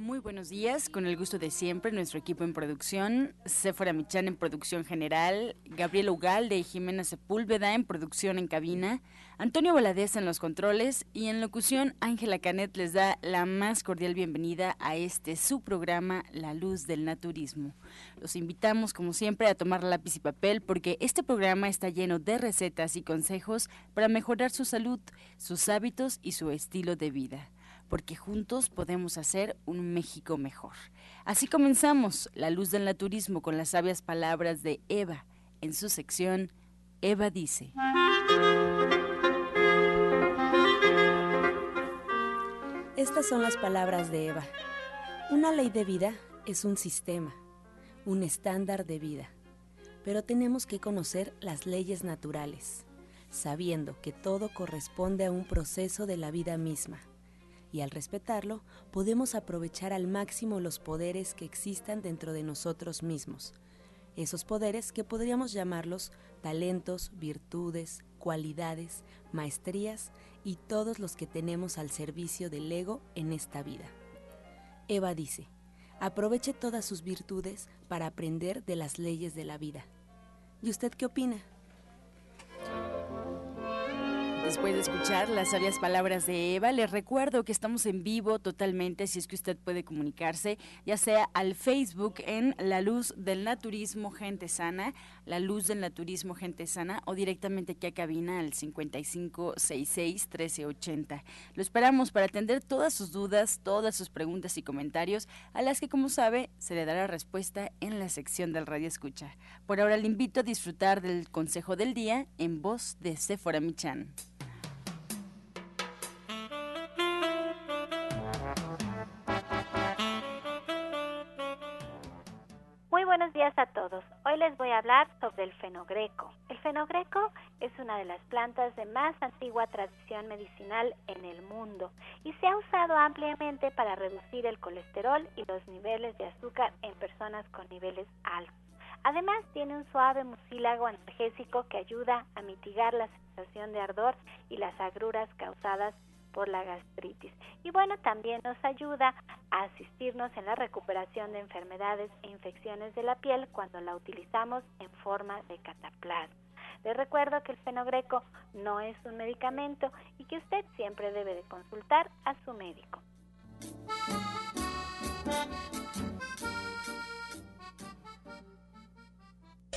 Muy buenos días, con el gusto de siempre, nuestro equipo en producción, Sephora Michan en producción general, Gabriel Ugalde y Jimena Sepúlveda en producción en cabina, Antonio Valadez en los controles y en locución Ángela Canet les da la más cordial bienvenida a este su programa La Luz del Naturismo. Los invitamos como siempre a tomar lápiz y papel porque este programa está lleno de recetas y consejos para mejorar su salud, sus hábitos y su estilo de vida porque juntos podemos hacer un México mejor. Así comenzamos La Luz del Naturismo con las sabias palabras de Eva en su sección Eva dice. Estas son las palabras de Eva. Una ley de vida es un sistema, un estándar de vida, pero tenemos que conocer las leyes naturales, sabiendo que todo corresponde a un proceso de la vida misma y al respetarlo podemos aprovechar al máximo los poderes que existan dentro de nosotros mismos. Esos poderes que podríamos llamarlos talentos, virtudes, cualidades, maestrías y todos los que tenemos al servicio del ego en esta vida. Eva dice, aproveche todas sus virtudes para aprender de las leyes de la vida. ¿Y usted qué opina? Después de escuchar las sabias palabras de Eva, les recuerdo que estamos en vivo totalmente, si es que usted puede comunicarse, ya sea al Facebook en La Luz del Naturismo Gente Sana, La Luz del Naturismo Gente Sana, o directamente aquí a cabina al 5566-1380. Lo esperamos para atender todas sus dudas, todas sus preguntas y comentarios, a las que, como sabe, se le dará respuesta en la sección del Radio Escucha. Por ahora le invito a disfrutar del consejo del día en voz de Sephora Michan. Días a todos. Hoy les voy a hablar sobre el fenogreco. El fenogreco es una de las plantas de más antigua tradición medicinal en el mundo y se ha usado ampliamente para reducir el colesterol y los niveles de azúcar en personas con niveles altos. Además, tiene un suave mucílago analgésico que ayuda a mitigar la sensación de ardor y las agruras causadas por la gastritis. Y bueno, también nos ayuda a asistirnos en la recuperación de enfermedades e infecciones de la piel cuando la utilizamos en forma de cataplasma. Les recuerdo que el fenogreco no es un medicamento y que usted siempre debe de consultar a su médico.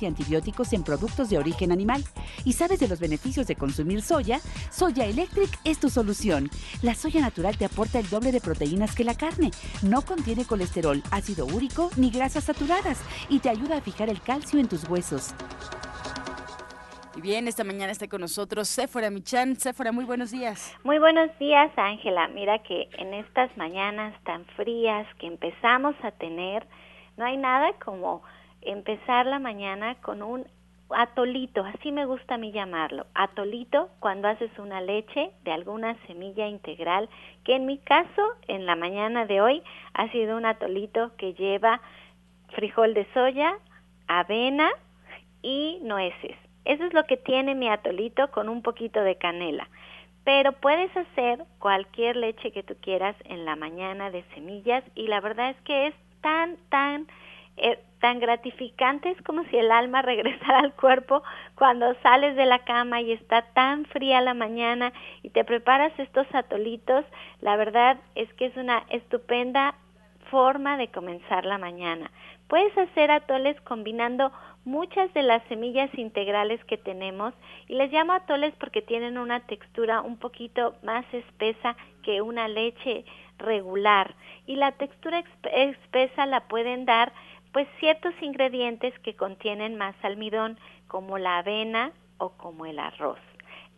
y antibióticos en productos de origen animal. ¿Y sabes de los beneficios de consumir soya? Soya Electric es tu solución. La soya natural te aporta el doble de proteínas que la carne. No contiene colesterol, ácido úrico ni grasas saturadas y te ayuda a fijar el calcio en tus huesos. Y bien, esta mañana está con nosotros Sephora Michan. Sephora, muy buenos días. Muy buenos días, Ángela. Mira que en estas mañanas tan frías que empezamos a tener, no hay nada como empezar la mañana con un atolito, así me gusta a mí llamarlo, atolito cuando haces una leche de alguna semilla integral, que en mi caso, en la mañana de hoy, ha sido un atolito que lleva frijol de soya, avena y nueces. Eso es lo que tiene mi atolito con un poquito de canela. Pero puedes hacer cualquier leche que tú quieras en la mañana de semillas y la verdad es que es tan, tan eh, tan gratificantes como si el alma regresara al cuerpo cuando sales de la cama y está tan fría la mañana y te preparas estos atolitos, la verdad es que es una estupenda forma de comenzar la mañana. Puedes hacer atoles combinando muchas de las semillas integrales que tenemos y les llamo atoles porque tienen una textura un poquito más espesa que una leche regular y la textura espesa la pueden dar pues ciertos ingredientes que contienen más almidón, como la avena o como el arroz.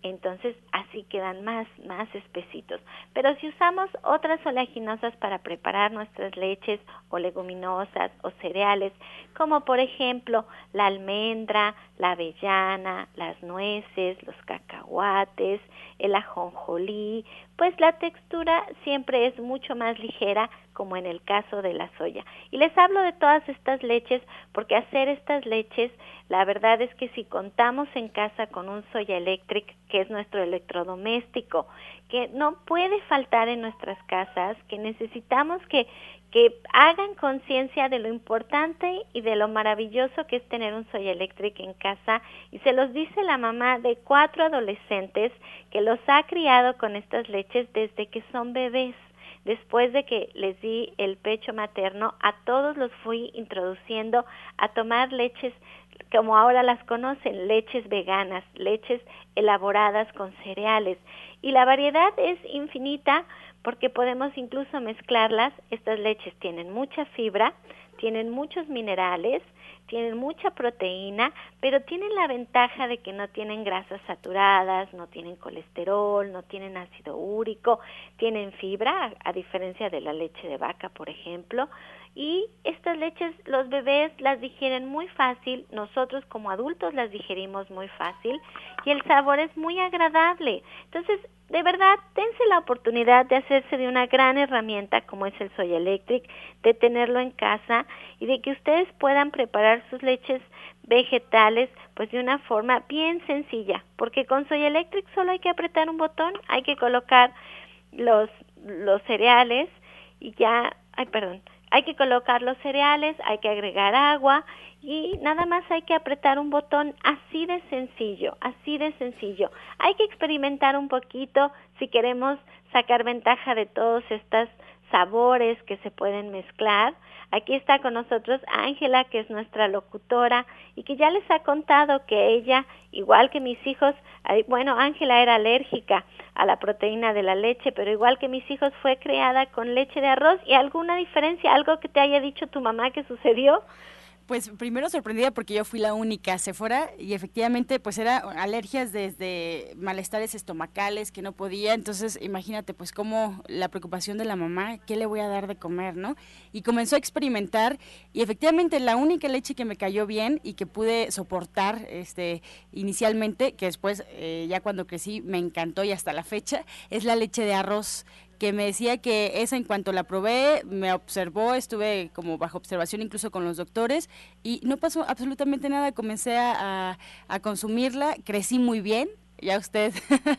entonces así quedan más, más espesitos. Pero si usamos otras oleaginosas para preparar nuestras leches o leguminosas o cereales, como por ejemplo la almendra, la avellana, las nueces, los cacahuates, el ajonjolí, pues la textura siempre es mucho más ligera como en el caso de la soya. Y les hablo de todas estas leches porque hacer estas leches, la verdad es que si contamos en casa con un Soya Electric, que es nuestro electrodoméstico, que no puede faltar en nuestras casas, que necesitamos que, que hagan conciencia de lo importante y de lo maravilloso que es tener un Soya Electric en casa. Y se los dice la mamá de cuatro adolescentes que los ha criado con estas leches desde que son bebés. Después de que les di el pecho materno, a todos los fui introduciendo a tomar leches como ahora las conocen, leches veganas, leches elaboradas con cereales. Y la variedad es infinita porque podemos incluso mezclarlas. Estas leches tienen mucha fibra, tienen muchos minerales, tienen mucha proteína, pero tienen la ventaja de que no tienen grasas saturadas, no tienen colesterol, no tienen ácido úrico, tienen fibra, a diferencia de la leche de vaca, por ejemplo, y estas leches los bebés las digieren muy fácil, nosotros como adultos las digerimos muy fácil y el sabor es muy agradable. Entonces, de verdad, dense la oportunidad de hacerse de una gran herramienta como es el Soy Electric, de tenerlo en casa y de que ustedes puedan preparar sus leches vegetales pues de una forma bien sencilla, porque con Soy Electric solo hay que apretar un botón, hay que colocar los los cereales y ya, ay, perdón, hay que colocar los cereales, hay que agregar agua y nada más hay que apretar un botón así de sencillo, así de sencillo. Hay que experimentar un poquito si queremos sacar ventaja de todos estos sabores que se pueden mezclar. Aquí está con nosotros Ángela, que es nuestra locutora y que ya les ha contado que ella, igual que mis hijos, bueno, Ángela era alérgica a la proteína de la leche, pero igual que mis hijos fue creada con leche de arroz. ¿Y alguna diferencia, algo que te haya dicho tu mamá que sucedió? Pues primero sorprendida porque yo fui la única fuera y efectivamente pues era alergias desde malestares estomacales que no podía, entonces imagínate pues cómo la preocupación de la mamá, ¿qué le voy a dar de comer, no? Y comenzó a experimentar y efectivamente la única leche que me cayó bien y que pude soportar este inicialmente, que después eh, ya cuando crecí me encantó y hasta la fecha, es la leche de arroz que me decía que esa en cuanto la probé, me observó, estuve como bajo observación incluso con los doctores y no pasó absolutamente nada, comencé a, a consumirla, crecí muy bien, ya ustedes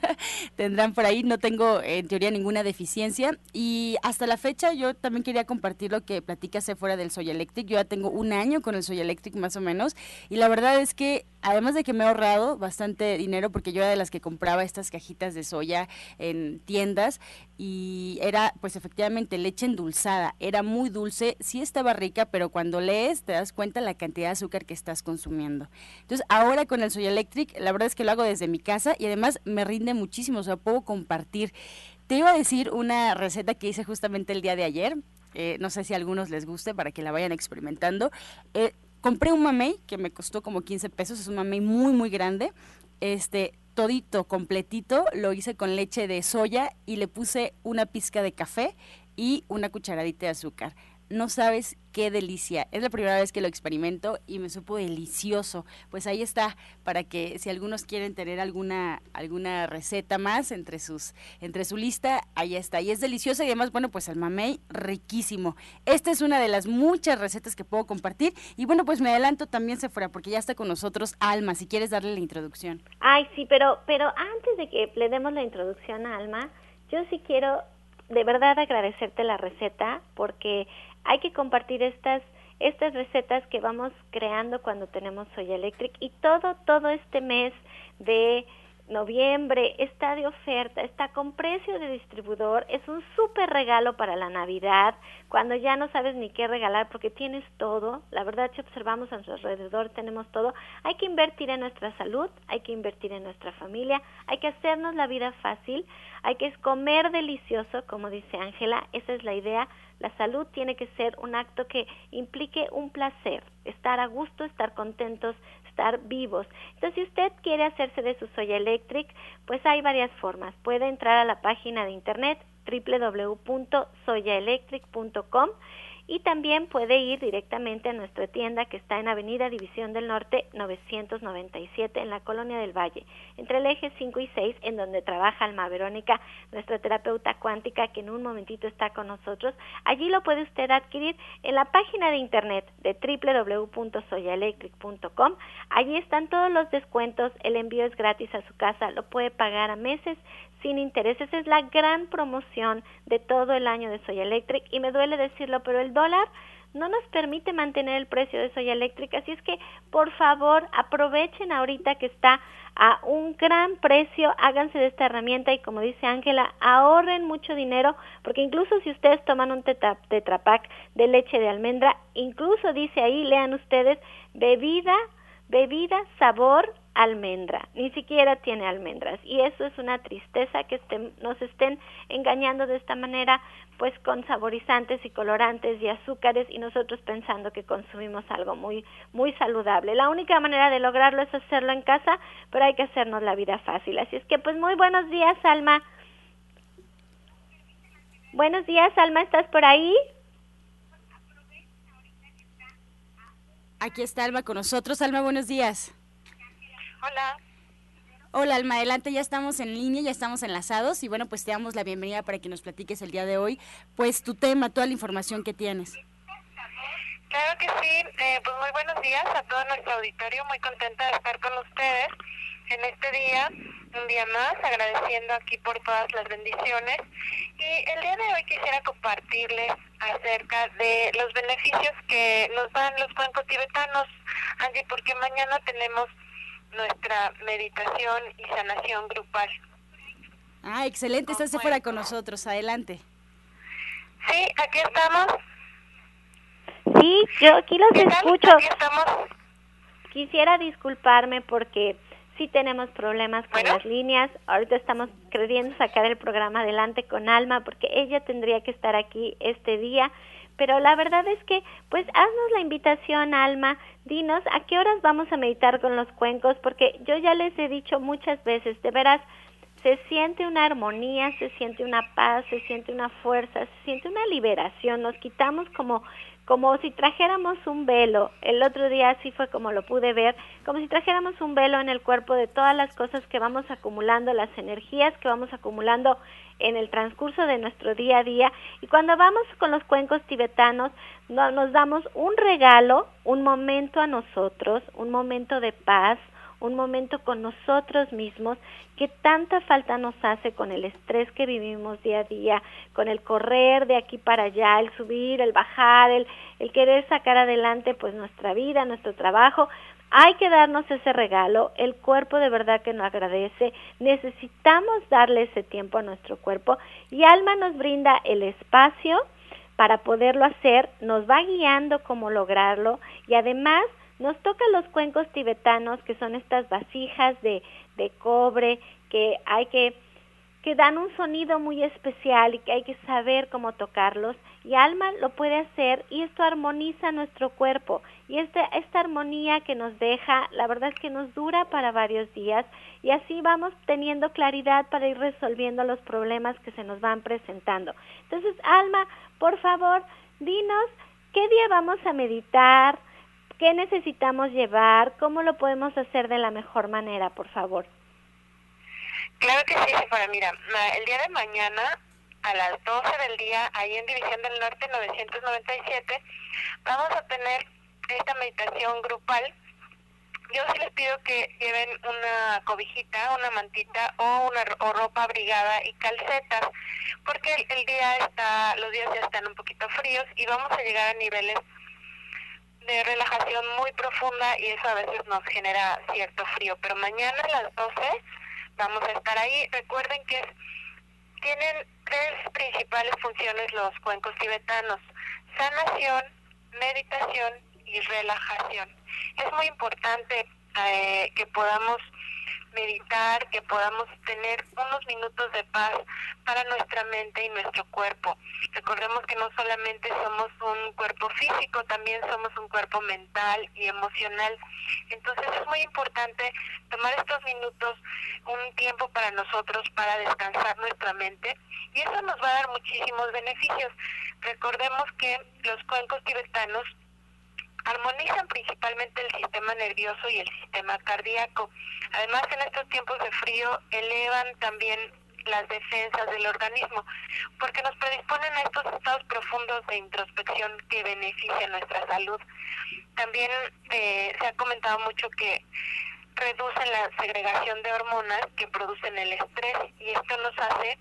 tendrán por ahí, no tengo en teoría ninguna deficiencia. Y hasta la fecha yo también quería compartir lo que platicase fuera del Soy Electric, yo ya tengo un año con el Soy Electric más o menos. Y la verdad es que además de que me he ahorrado bastante dinero porque yo era de las que compraba estas cajitas de soya en tiendas y era pues efectivamente leche endulzada, era muy dulce, sí estaba rica, pero cuando lees te das cuenta la cantidad de azúcar que estás consumiendo. Entonces ahora con el Soy Electric, la verdad es que lo hago desde mi casa y además me rinde muchísimo, o sea, puedo compartir. Te iba a decir una receta que hice justamente el día de ayer, eh, no sé si a algunos les guste para que la vayan experimentando. Eh, compré un mamey que me costó como 15 pesos, es un mamey muy, muy grande. Este, todito, completito, lo hice con leche de soya y le puse una pizca de café y una cucharadita de azúcar no sabes qué delicia. Es la primera vez que lo experimento y me supo delicioso. Pues ahí está, para que si algunos quieren tener alguna, alguna receta más entre sus, entre su lista, ahí está. Y es deliciosa y además, bueno, pues el mamey riquísimo. Esta es una de las muchas recetas que puedo compartir. Y bueno, pues me adelanto también se fuera, porque ya está con nosotros Alma, si quieres darle la introducción. Ay, sí, pero, pero antes de que le demos la introducción a Alma, yo sí quiero de verdad agradecerte la receta porque hay que compartir estas estas recetas que vamos creando cuando tenemos Soya Electric. Y todo todo este mes de noviembre está de oferta, está con precio de distribuidor, es un súper regalo para la Navidad, cuando ya no sabes ni qué regalar porque tienes todo, la verdad si observamos a nuestro alrededor tenemos todo, hay que invertir en nuestra salud, hay que invertir en nuestra familia, hay que hacernos la vida fácil, hay que comer delicioso, como dice Ángela, esa es la idea, la salud tiene que ser un acto que implique un placer, estar a gusto, estar contentos, estar vivos. Entonces, si usted quiere hacerse de su Soya Electric, pues hay varias formas. Puede entrar a la página de internet www.soyaelectric.com y también puede ir directamente a nuestra tienda que está en Avenida División del Norte 997 en la Colonia del Valle, entre el eje 5 y 6 en donde trabaja Alma Verónica, nuestra terapeuta cuántica que en un momentito está con nosotros. Allí lo puede usted adquirir en la página de internet de www.soyaelectric.com. Allí están todos los descuentos, el envío es gratis a su casa, lo puede pagar a meses sin intereses. Es la gran promoción de todo el año de Soya Electric. Y me duele decirlo, pero el dólar no nos permite mantener el precio de Soya Electric, así es que por favor aprovechen ahorita que está a un gran precio, háganse de esta herramienta y como dice Ángela, ahorren mucho dinero, porque incluso si ustedes toman un tetrapack de leche de almendra, incluso dice ahí, lean ustedes, bebida, bebida, sabor, almendra, ni siquiera tiene almendras y eso es una tristeza que nos estén engañando de esta manera pues con saborizantes y colorantes y azúcares y nosotros pensando que consumimos algo muy muy saludable. La única manera de lograrlo es hacerlo en casa, pero hay que hacernos la vida fácil. Así es que pues muy buenos días, Alma. Buenos días, Alma, ¿estás por ahí? Aquí está Alma con nosotros. Alma, buenos días. Hola. Hola, Alma, adelante, ya estamos en línea, ya estamos enlazados y bueno, pues te damos la bienvenida para que nos platiques el día de hoy, pues tu tema, toda la información que tienes. Claro que sí, eh, pues muy buenos días a todo nuestro auditorio, muy contenta de estar con ustedes en este día, un día más, agradeciendo aquí por todas las bendiciones. Y el día de hoy quisiera compartirles acerca de los beneficios que nos dan los cuencos tibetanos, Angie, porque mañana tenemos nuestra meditación y sanación grupal. Ah, excelente, estás fuera con nosotros, adelante. Sí, aquí estamos. Sí, yo aquí los escucho. Aquí estamos. Quisiera disculparme porque sí tenemos problemas con las líneas. Ahorita estamos queriendo sacar el programa adelante con Alma porque ella tendría que estar aquí este día pero la verdad es que, pues haznos la invitación, Alma, dinos a qué horas vamos a meditar con los cuencos, porque yo ya les he dicho muchas veces, de veras, se siente una armonía, se siente una paz, se siente una fuerza, se siente una liberación, nos quitamos como como si trajéramos un velo, el otro día así fue como lo pude ver, como si trajéramos un velo en el cuerpo de todas las cosas que vamos acumulando, las energías que vamos acumulando en el transcurso de nuestro día a día. Y cuando vamos con los cuencos tibetanos nos damos un regalo, un momento a nosotros, un momento de paz, un momento con nosotros mismos que tanta falta nos hace con el estrés que vivimos día a día, con el correr de aquí para allá, el subir, el bajar, el, el querer sacar adelante pues nuestra vida, nuestro trabajo. Hay que darnos ese regalo, el cuerpo de verdad que nos agradece, necesitamos darle ese tiempo a nuestro cuerpo y Alma nos brinda el espacio para poderlo hacer, nos va guiando cómo lograrlo y además nos tocan los cuencos tibetanos, que son estas vasijas de, de cobre que hay que que dan un sonido muy especial y que hay que saber cómo tocarlos. Y Alma lo puede hacer y esto armoniza nuestro cuerpo. Y esta, esta armonía que nos deja, la verdad es que nos dura para varios días. Y así vamos teniendo claridad para ir resolviendo los problemas que se nos van presentando. Entonces, Alma, por favor, dinos qué día vamos a meditar, ¿Qué necesitamos llevar? ¿Cómo lo podemos hacer de la mejor manera, por favor? Claro que sí, para mira, el día de mañana a las 12 del día, ahí en División del Norte 997, vamos a tener esta meditación grupal. Yo sí les pido que lleven una cobijita, una mantita o una o ropa abrigada y calcetas, porque el, el día está, los días ya están un poquito fríos y vamos a llegar a niveles de relajación muy profunda y eso a veces nos genera cierto frío. Pero mañana a las 12 vamos a estar ahí. Recuerden que tienen tres principales funciones los cuencos tibetanos. Sanación, meditación y relajación. Es muy importante eh, que podamos meditar, que podamos tener unos minutos de paz para nuestra mente y nuestro cuerpo. Recordemos que no solamente somos un cuerpo físico, también somos un cuerpo mental y emocional. Entonces es muy importante tomar estos minutos, un tiempo para nosotros, para descansar nuestra mente y eso nos va a dar muchísimos beneficios. Recordemos que los cuencos tibetanos armonizan principalmente el sistema nervioso y el sistema cardíaco. Además, en estos tiempos de frío elevan también las defensas del organismo, porque nos predisponen a estos estados profundos de introspección que benefician nuestra salud. También eh, se ha comentado mucho que reducen la segregación de hormonas que producen el estrés y esto nos hace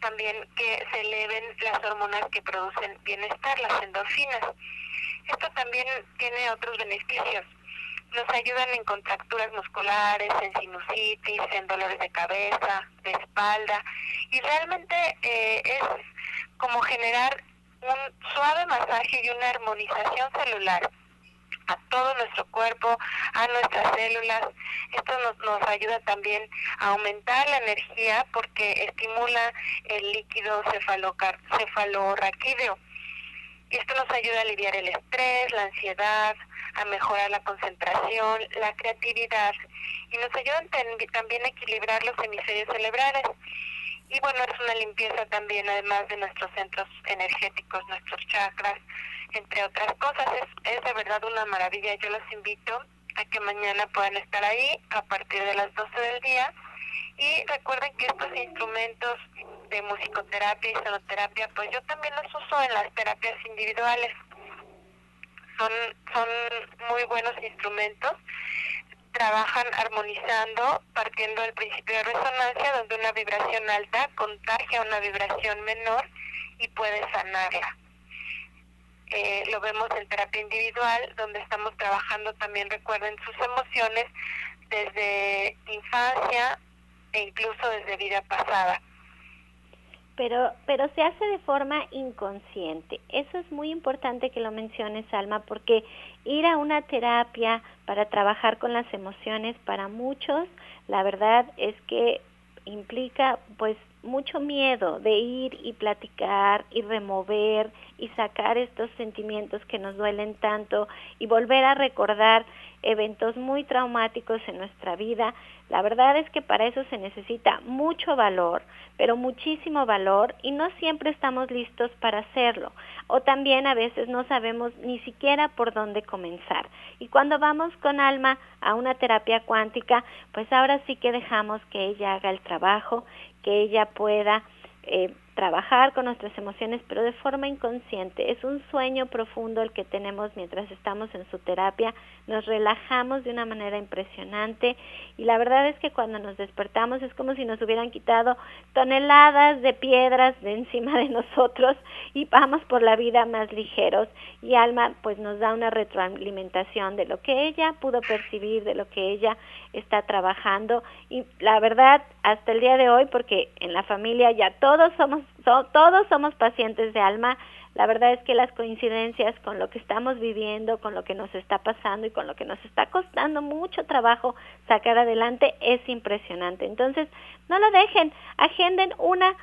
también que se eleven las hormonas que producen bienestar, las endorfinas. Esto también tiene otros beneficios. Nos ayudan en contracturas musculares, en sinusitis, en dolores de cabeza, de espalda. Y realmente eh, es como generar un suave masaje y una armonización celular a todo nuestro cuerpo, a nuestras células. Esto nos, nos ayuda también a aumentar la energía porque estimula el líquido cefalorraquídeo esto nos ayuda a aliviar el estrés, la ansiedad, a mejorar la concentración, la creatividad y nos ayuda también a equilibrar los hemisferios cerebrales. Y bueno, es una limpieza también, además de nuestros centros energéticos, nuestros chakras, entre otras cosas. Es, es de verdad una maravilla. Yo los invito a que mañana puedan estar ahí a partir de las 12 del día. Y recuerden que estos instrumentos de musicoterapia y sonoterapia, pues yo también los uso en las terapias individuales. Son, son muy buenos instrumentos. Trabajan armonizando, partiendo del principio de resonancia, donde una vibración alta contagia una vibración menor y puede sanarla. Eh, lo vemos en terapia individual, donde estamos trabajando también, recuerden, sus emociones desde infancia e incluso desde vida pasada pero, pero se hace de forma inconsciente. Eso es muy importante que lo menciones, Alma, porque ir a una terapia para trabajar con las emociones para muchos, la verdad es que implica pues mucho miedo de ir y platicar y remover y sacar estos sentimientos que nos duelen tanto y volver a recordar eventos muy traumáticos en nuestra vida. La verdad es que para eso se necesita mucho valor, pero muchísimo valor y no siempre estamos listos para hacerlo. O también a veces no sabemos ni siquiera por dónde comenzar. Y cuando vamos con alma a una terapia cuántica, pues ahora sí que dejamos que ella haga el trabajo, que ella pueda eh, trabajar con nuestras emociones, pero de forma inconsciente. Es un sueño profundo el que tenemos mientras estamos en su terapia. Nos relajamos de una manera impresionante y la verdad es que cuando nos despertamos es como si nos hubieran quitado toneladas de piedras de encima de nosotros y vamos por la vida más ligeros y Alma pues nos da una retroalimentación de lo que ella pudo percibir, de lo que ella está trabajando y la verdad hasta el día de hoy porque en la familia ya todos somos todos somos pacientes de alma. La verdad es que las coincidencias con lo que estamos viviendo, con lo que nos está pasando y con lo que nos está costando mucho trabajo sacar adelante es impresionante. Entonces, no lo dejen, agenden una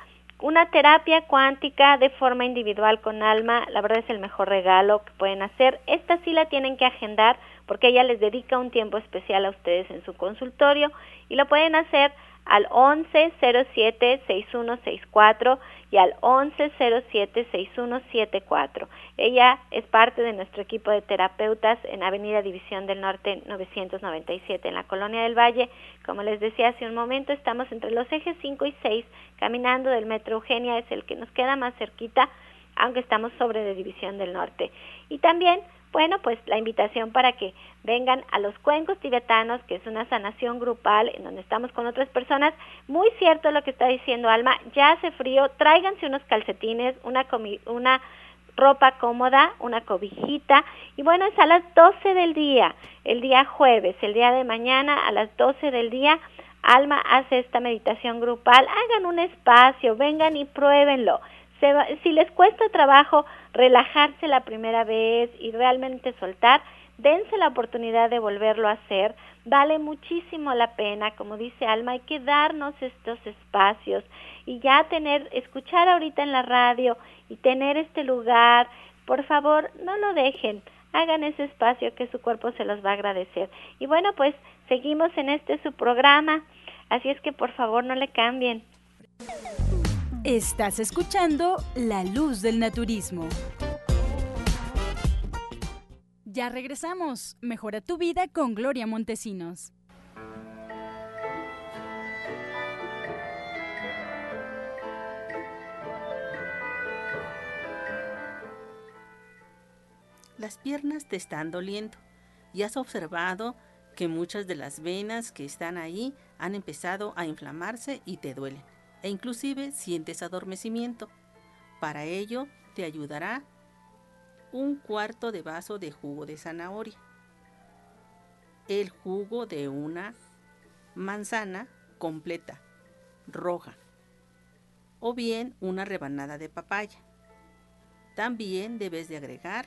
una terapia cuántica de forma individual con alma, la verdad es el mejor regalo que pueden hacer. Esta sí la tienen que agendar porque ella les dedica un tiempo especial a ustedes en su consultorio y lo pueden hacer al 1107-6164 y al 1107-6174. Ella es parte de nuestro equipo de terapeutas en Avenida División del Norte 997 en la Colonia del Valle. Como les decía hace un momento, estamos entre los ejes 5 y 6, caminando del Metro Eugenia, es el que nos queda más cerquita, aunque estamos sobre de División del Norte. Y también bueno, pues la invitación para que vengan a los cuencos tibetanos, que es una sanación grupal en donde estamos con otras personas. Muy cierto lo que está diciendo Alma, ya hace frío, tráiganse unos calcetines, una, una ropa cómoda, una cobijita y bueno, es a las 12 del día, el día jueves, el día de mañana a las 12 del día. Alma hace esta meditación grupal, hagan un espacio, vengan y pruébenlo si les cuesta trabajo relajarse la primera vez y realmente soltar, dense la oportunidad de volverlo a hacer, vale muchísimo la pena, como dice Alma, hay que darnos estos espacios y ya tener, escuchar ahorita en la radio y tener este lugar, por favor, no lo dejen, hagan ese espacio que su cuerpo se los va a agradecer. Y bueno, pues seguimos en este su programa, así es que por favor no le cambien. Estás escuchando La Luz del Naturismo. Ya regresamos. Mejora tu vida con Gloria Montesinos. Las piernas te están doliendo y has observado que muchas de las venas que están ahí han empezado a inflamarse y te duelen e inclusive sientes adormecimiento. Para ello te ayudará un cuarto de vaso de jugo de zanahoria, el jugo de una manzana completa, roja, o bien una rebanada de papaya. También debes de agregar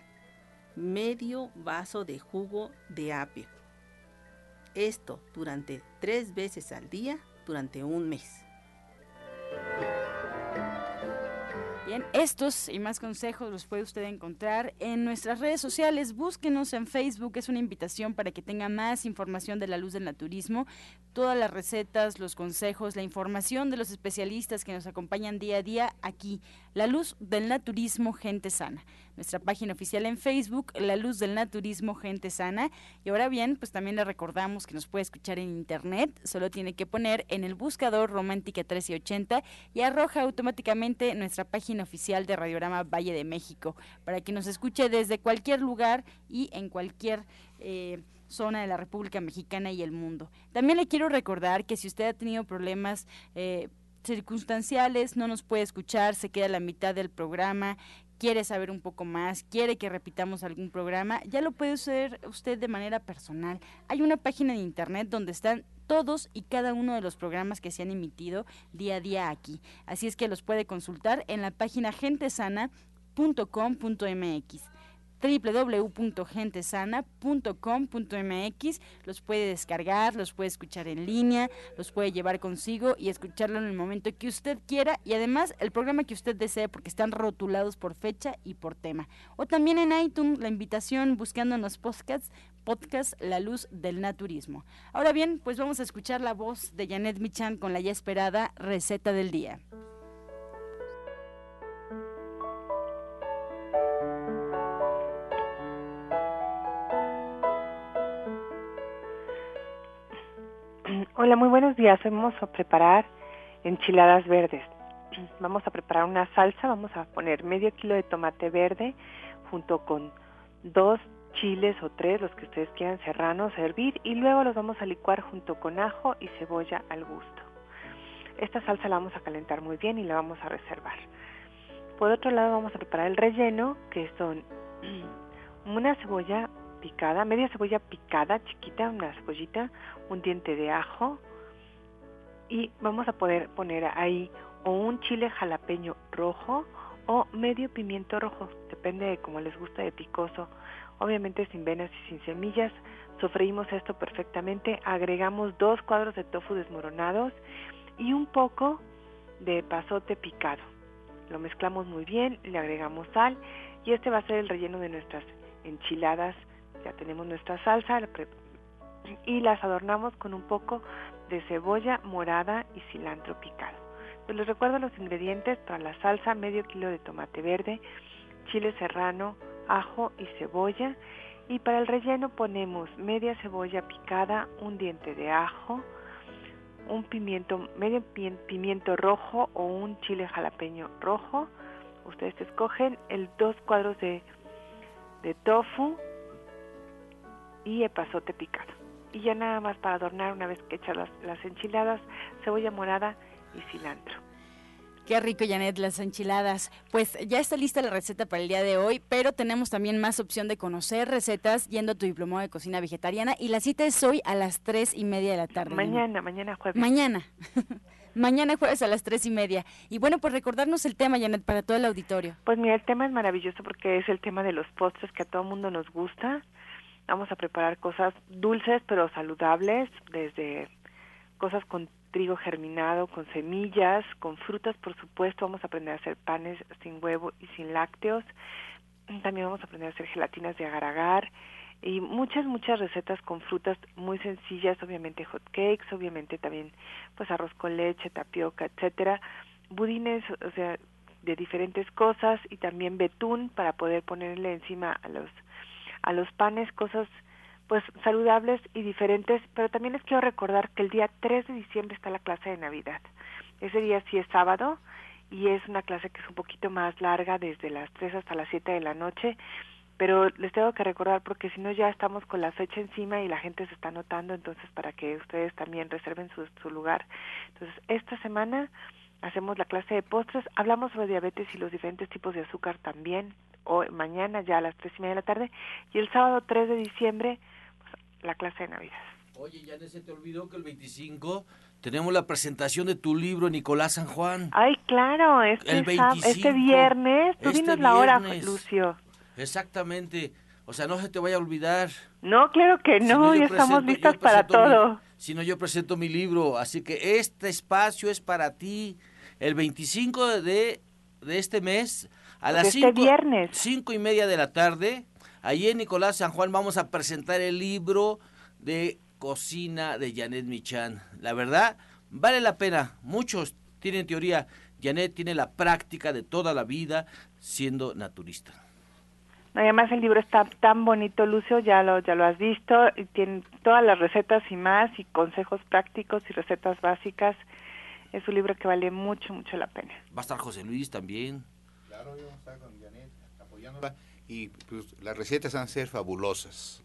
medio vaso de jugo de apio. Esto durante tres veces al día durante un mes. Bien, estos y más consejos los puede usted encontrar en nuestras redes sociales. Búsquenos en Facebook, es una invitación para que tenga más información de la luz del naturismo, todas las recetas, los consejos, la información de los especialistas que nos acompañan día a día aquí. La luz del naturismo, gente sana nuestra página oficial en Facebook, La Luz del Naturismo Gente Sana. Y ahora bien, pues también le recordamos que nos puede escuchar en internet, solo tiene que poner en el buscador Romántica 1380 y arroja automáticamente nuestra página oficial de Radiorama Valle de México, para que nos escuche desde cualquier lugar y en cualquier... Eh, zona de la República Mexicana y el mundo. También le quiero recordar que si usted ha tenido problemas eh, circunstanciales, no nos puede escuchar, se queda a la mitad del programa, quiere saber un poco más, quiere que repitamos algún programa, ya lo puede hacer usted de manera personal. Hay una página de internet donde están todos y cada uno de los programas que se han emitido día a día aquí. Así es que los puede consultar en la página gentesana.com.mx www.gentesana.com.mx. Los puede descargar, los puede escuchar en línea, los puede llevar consigo y escucharlo en el momento que usted quiera y además el programa que usted desee porque están rotulados por fecha y por tema. O también en iTunes la invitación buscando en los podcasts podcast La Luz del Naturismo. Ahora bien, pues vamos a escuchar la voz de Janet Michan con la ya esperada receta del día. Hola, muy buenos días. Vamos a preparar enchiladas verdes. Vamos a preparar una salsa. Vamos a poner medio kilo de tomate verde junto con dos chiles o tres, los que ustedes quieran serranos, hervir y luego los vamos a licuar junto con ajo y cebolla al gusto. Esta salsa la vamos a calentar muy bien y la vamos a reservar. Por otro lado vamos a preparar el relleno, que son una cebolla media cebolla picada, chiquita, una cebollita, un diente de ajo y vamos a poder poner ahí o un chile jalapeño rojo o medio pimiento rojo, depende de cómo les gusta de picoso, obviamente sin venas y sin semillas. Sofreímos esto perfectamente, agregamos dos cuadros de tofu desmoronados y un poco de pasote picado. Lo mezclamos muy bien, le agregamos sal y este va a ser el relleno de nuestras enchiladas ya tenemos nuestra salsa y las adornamos con un poco de cebolla morada y cilantro picado. Pues les recuerdo los ingredientes para la salsa, medio kilo de tomate verde, chile serrano, ajo y cebolla. Y para el relleno ponemos media cebolla picada, un diente de ajo, un pimiento, medio pimiento rojo o un chile jalapeño rojo. Ustedes escogen el dos cuadros de, de tofu, y epazote picado. Y ya nada más para adornar una vez que echas las, las enchiladas, cebolla morada y cilantro. Qué rico, Janet, las enchiladas. Pues ya está lista la receta para el día de hoy, pero tenemos también más opción de conocer recetas yendo a tu diplomado de cocina vegetariana y la cita es hoy a las tres y media de la tarde. Mañana, mañana jueves. Mañana. mañana jueves a las tres y media. Y bueno, pues recordarnos el tema, Janet, para todo el auditorio. Pues mira, el tema es maravilloso porque es el tema de los postres que a todo mundo nos gusta Vamos a preparar cosas dulces pero saludables, desde cosas con trigo germinado, con semillas, con frutas, por supuesto. Vamos a aprender a hacer panes sin huevo y sin lácteos. También vamos a aprender a hacer gelatinas de agar-agar y muchas, muchas recetas con frutas muy sencillas, obviamente hot cakes, obviamente también pues arroz con leche, tapioca, etcétera, budines, o sea, de diferentes cosas y también betún para poder ponerle encima a los a los panes cosas pues saludables y diferentes, pero también les quiero recordar que el día 3 de diciembre está la clase de Navidad. Ese día sí es sábado y es una clase que es un poquito más larga, desde las 3 hasta las 7 de la noche, pero les tengo que recordar porque si no ya estamos con la fecha encima y la gente se está notando, entonces para que ustedes también reserven su, su lugar. Entonces, esta semana hacemos la clase de postres, hablamos sobre diabetes y los diferentes tipos de azúcar también, o mañana ya a las tres y media de la tarde, y el sábado 3 de diciembre la clase de Navidad. Oye, ya se te olvidó que el 25 tenemos la presentación de tu libro, Nicolás San Juan. Ay, claro, este, este viernes. Tú este la hora, Lucio. Exactamente. O sea, no se te vaya a olvidar. No, claro que no, ya estamos listas para todo. si no, yo presento mi libro. Así que este espacio es para ti. El 25 de, de este mes, a las 5 este viernes. cinco y media de la tarde, Allí en Nicolás San Juan vamos a presentar el libro de cocina de Janet Michan. La verdad, vale la pena. Muchos tienen teoría. Janet tiene la práctica de toda la vida siendo naturista. Además el libro está tan bonito, Lucio, ya lo ya lo has visto, y tiene todas las recetas y más y consejos prácticos y recetas básicas. Es un libro que vale mucho mucho la pena. Va a estar José Luis también. Claro, yo estar con Janet apoyándola y pues, las recetas van a ser fabulosas.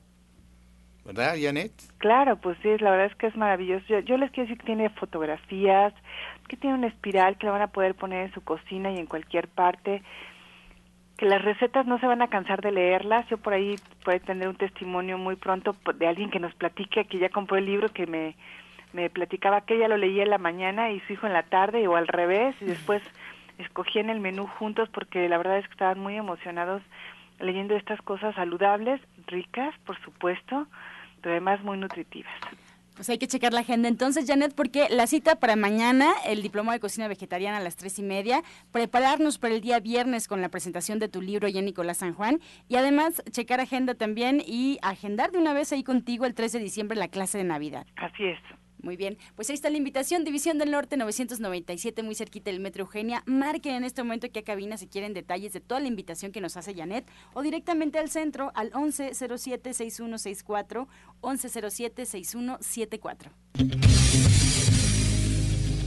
¿Verdad, Janet? Claro, pues sí, la verdad es que es maravilloso. Yo, les quiero decir que tiene fotografías, que tiene una espiral que la van a poder poner en su cocina y en cualquier parte, que las recetas no se van a cansar de leerlas. Yo por ahí puedo tener un testimonio muy pronto de alguien que nos platique, que ya compró el libro, que me, me platicaba que ella lo leía en la mañana y su hijo en la tarde o al revés, y después escogían el menú juntos porque la verdad es que estaban muy emocionados leyendo estas cosas saludables, ricas, por supuesto, pero además muy nutritivas. Pues hay que checar la agenda entonces, Janet, porque la cita para mañana, el diploma de cocina vegetariana a las tres y media, prepararnos para el día viernes con la presentación de tu libro ya Nicolás San Juan y además checar agenda también y agendar de una vez ahí contigo el 3 de diciembre la clase de Navidad. Así es. Muy bien, pues ahí está la invitación, División del Norte 997, muy cerquita del Metro Eugenia. Marquen en este momento que a cabina si quieren detalles de toda la invitación que nos hace Janet o directamente al centro al 1107-6164, 1107-6174.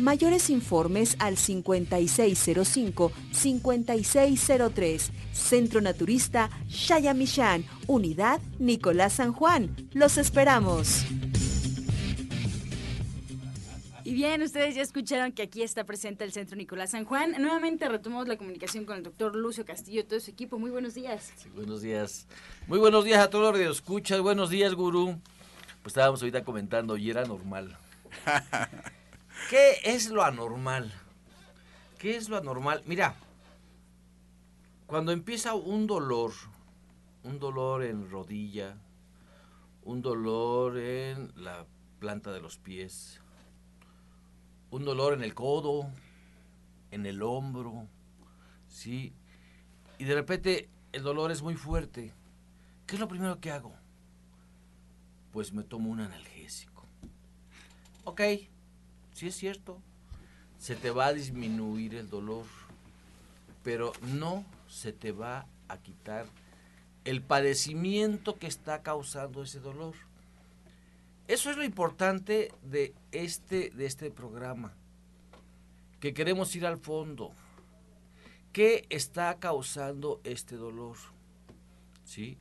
Mayores informes al 5605-5603. Centro Naturista Shayamishan, Unidad Nicolás San Juan. Los esperamos. Y bien, ustedes ya escucharon que aquí está presente el Centro Nicolás San Juan. Nuevamente retomamos la comunicación con el doctor Lucio Castillo y todo su equipo. Muy buenos días. buenos días. Muy buenos días a todos los que escuchan. Buenos días, gurú. Pues estábamos ahorita comentando y era normal. ¿Qué es lo anormal? ¿Qué es lo anormal? Mira, cuando empieza un dolor un dolor en rodilla, un dolor en la planta de los pies, un dolor en el codo, en el hombro, ¿sí? Y de repente el dolor es muy fuerte. ¿Qué es lo primero que hago? Pues me tomo un analgésico. Ok, sí es cierto, se te va a disminuir el dolor, pero no se te va a quitar el padecimiento que está causando ese dolor. Eso es lo importante de este, de este programa, que queremos ir al fondo. ¿Qué está causando este dolor? ¿Sí?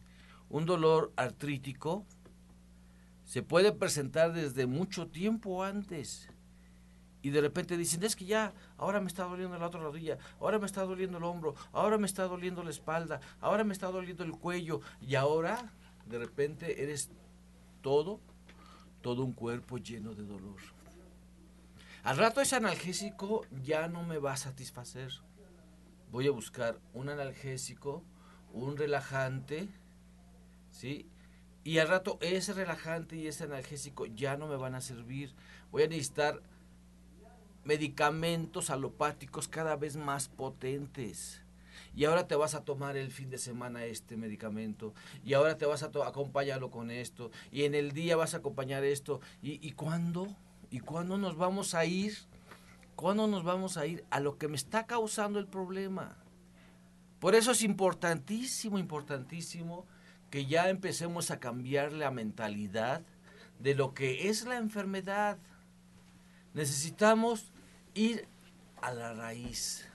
Un dolor artrítico se puede presentar desde mucho tiempo antes. Y de repente dicen, es que ya, ahora me está doliendo la otra rodilla, ahora me está doliendo el hombro, ahora me está doliendo la espalda, ahora me está doliendo el cuello. Y ahora, de repente, eres todo, todo un cuerpo lleno de dolor. Al rato ese analgésico ya no me va a satisfacer. Voy a buscar un analgésico, un relajante, ¿sí? Y al rato ese relajante y ese analgésico ya no me van a servir. Voy a necesitar medicamentos alopáticos cada vez más potentes. Y ahora te vas a tomar el fin de semana este medicamento. Y ahora te vas a acompañarlo con esto. Y en el día vas a acompañar esto. ¿Y, y cuándo? ¿Y cuándo nos vamos a ir? ¿Cuándo nos vamos a ir a lo que me está causando el problema? Por eso es importantísimo, importantísimo que ya empecemos a cambiar la mentalidad de lo que es la enfermedad. Necesitamos ir a la raíz,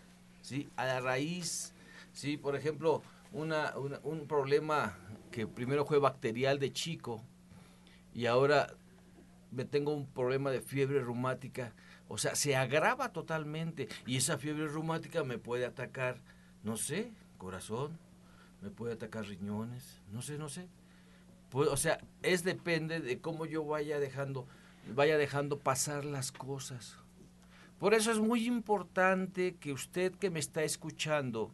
¿sí? A la raíz, ¿sí? Por ejemplo, una, un problema que primero fue bacterial de chico y ahora me tengo un problema de fiebre reumática, o sea, se agrava totalmente y esa fiebre reumática me puede atacar, no sé, corazón, me puede atacar riñones, no sé, no sé. o sea, es depende de cómo yo vaya dejando, vaya dejando pasar las cosas. Por eso es muy importante que usted que me está escuchando,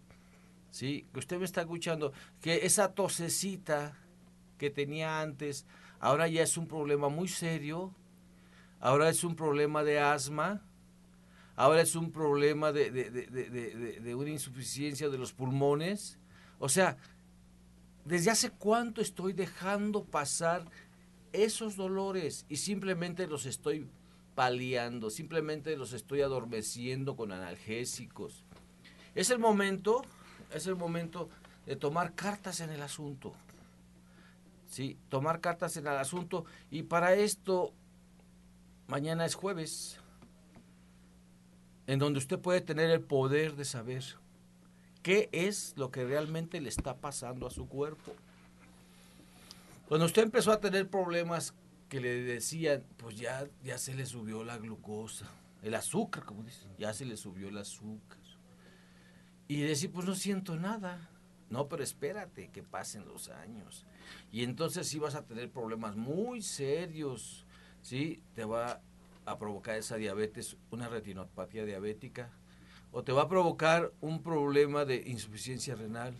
¿sí? Que usted me está escuchando, que esa tosecita que tenía antes, ahora ya es un problema muy serio, ahora es un problema de asma, ahora es un problema de, de una insuficiencia de los pulmones, o sea, ¿desde hace cuánto estoy dejando pasar esos dolores y simplemente los estoy paliando, simplemente los estoy adormeciendo con analgésicos? Es el momento, es el momento de tomar cartas en el asunto. Sí, tomar cartas en el asunto y para esto mañana es jueves en donde usted puede tener el poder de saber qué es lo que realmente le está pasando a su cuerpo. Cuando usted empezó a tener problemas que le decían, pues ya, ya se le subió la glucosa, el azúcar, como dicen, ya se le subió el azúcar. Y decir, pues no siento nada. No, pero espérate que pasen los años. Y entonces sí vas a tener problemas muy serios. ¿sí? Te va a provocar esa diabetes, una retinopatía diabética, o te va a provocar un problema de insuficiencia renal,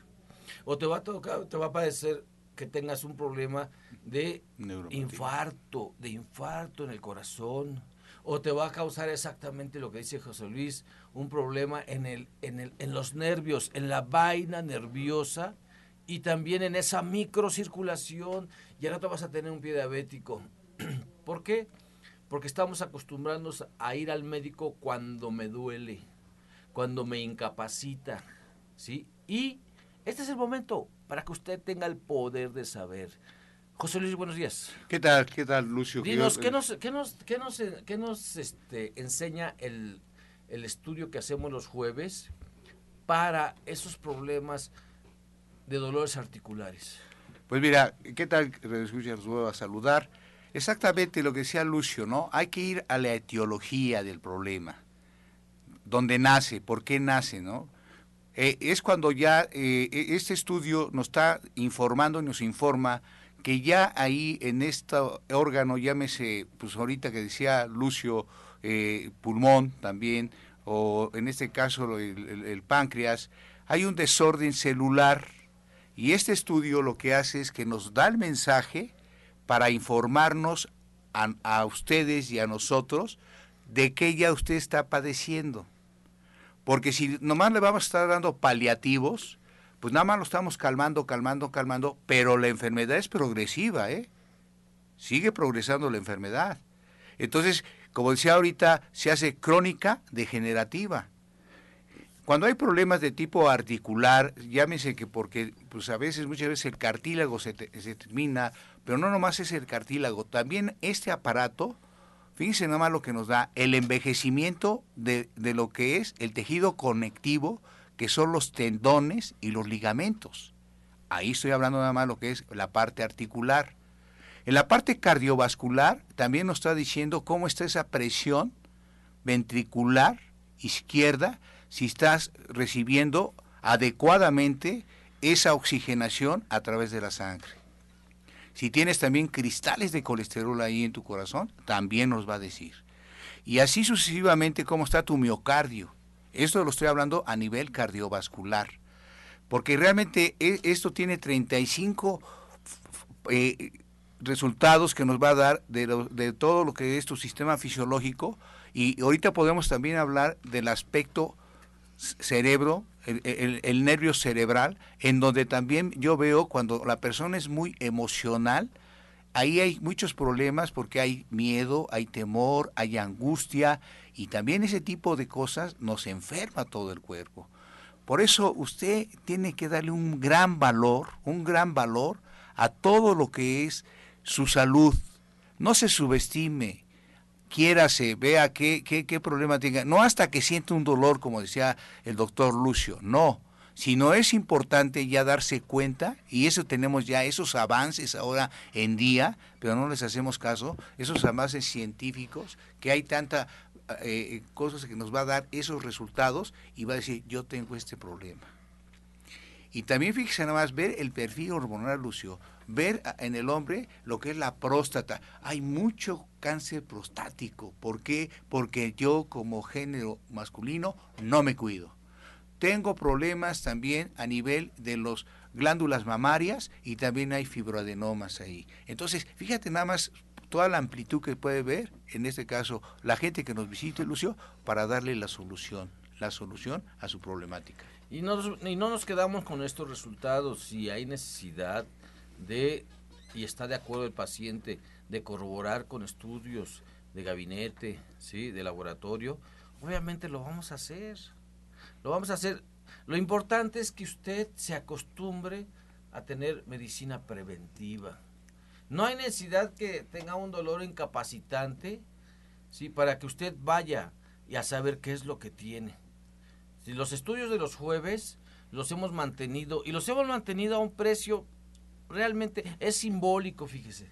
o te va a tocar, te va a padecer que tengas un problema de infarto, de infarto en el corazón, o te va a causar exactamente lo que dice José Luis, un problema en, el, en, el, en los nervios, en la vaina nerviosa y también en esa microcirculación. Y ahora te vas a tener un pie diabético. ¿Por qué? Porque estamos acostumbrados a ir al médico cuando me duele cuando me incapacita, ¿sí? Y este es el momento para que usted tenga el poder de saber. José Luis, buenos días. ¿Qué tal? ¿Qué tal, Lucio? Dinos, ¿qué nos, qué nos, qué nos, qué nos este, enseña el, el estudio que hacemos los jueves para esos problemas de dolores articulares? Pues mira, ¿qué tal? Escucha, a saludar. Exactamente lo que decía Lucio, ¿no? Hay que ir a la etiología del problema dónde nace, por qué nace, ¿no? Eh, es cuando ya eh, e, este estudio nos está informando, nos informa que ya ahí en este órgano, llámese, pues ahorita que decía Lucio, eh, pulmón también, o en este caso el, páncreas, hay un desorden celular Y este estudio lo que hace es que nos da el mensaje para informarnos a, a ustedes y a nosotros de qué ya usted está padeciendo. Porque si nomás le vamos a estar dando paliativos, pues nada más lo estamos calmando, calmando, calmando, pero la enfermedad es progresiva, ¿eh? Sigue progresando la enfermedad. Entonces, como decía ahorita, se hace crónica degenerativa. Cuando hay problemas de tipo articular, llámese que porque pues a veces, muchas veces el cartílago se, se termina, pero no nomás es el cartílago, también este aparato, fíjense nada más lo que nos da, el envejecimiento de, de lo que es el tejido conectivo, que son los tendones y los ligamentos. Ahí estoy hablando nada más lo que es la parte articular. En la parte cardiovascular también nos está diciendo cómo está esa presión ventricular izquierda, si estás recibiendo adecuadamente esa oxigenación a través de la sangre. Si tienes también cristales de colesterol ahí en tu corazón, también nos va a decir. Y así sucesivamente cómo está tu miocardio. Esto lo estoy hablando a nivel cardiovascular. Porque realmente e, esto tiene 35 eh, resultados que nos va a dar de, de todo lo que es tu sistema fisiológico. Y ahorita podemos también hablar del aspecto cerebro, el, nervio cerebral, en donde también yo veo cuando la persona es muy emocional, ahí hay muchos problemas porque hay miedo, hay temor, hay angustia y también ese tipo de cosas nos enferma todo el cuerpo. Por eso usted tiene que darle un gran valor, un gran valor a todo lo que es su salud. No se subestime, quiérase, vea qué, qué, qué problema tenga. No hasta que siente un dolor, como decía el doctor Lucio, no. Sino es importante ya darse cuenta, y eso tenemos ya, esos avances ahora en día, pero no les hacemos caso, esos avances científicos, que hay tanta eh, cosas que nos va a dar esos resultados y va a decir, yo tengo este problema. Y también fíjese nada más ver el perfil hormonal, Lucio ver en el hombre lo que es la próstata. Hay mucho cáncer prostático. ¿Por qué? Porque yo como género masculino no me cuido. Tengo problemas también a nivel de las glándulas mamarias y también hay fibroadenomas ahí. Entonces, fíjate nada más toda la amplitud que puede ver, en este caso, la gente que nos visite, Lucio, para darle la solución, la solución a su problemática. Y, y no nos quedamos con estos resultados. Si hay necesidad de, y está de acuerdo el paciente, de corroborar con estudios de gabinete, ¿sí? de laboratorio, obviamente lo vamos a hacer. Lo vamos a hacer. Lo importante es que usted se acostumbre a tener medicina preventiva. No hay necesidad que tenga un dolor incapacitante, ¿sí? Para que usted vaya y a saber qué es lo que tiene. Si los estudios de los jueves los hemos mantenido y los hemos mantenido a un precio realmente es simbólico, fíjese.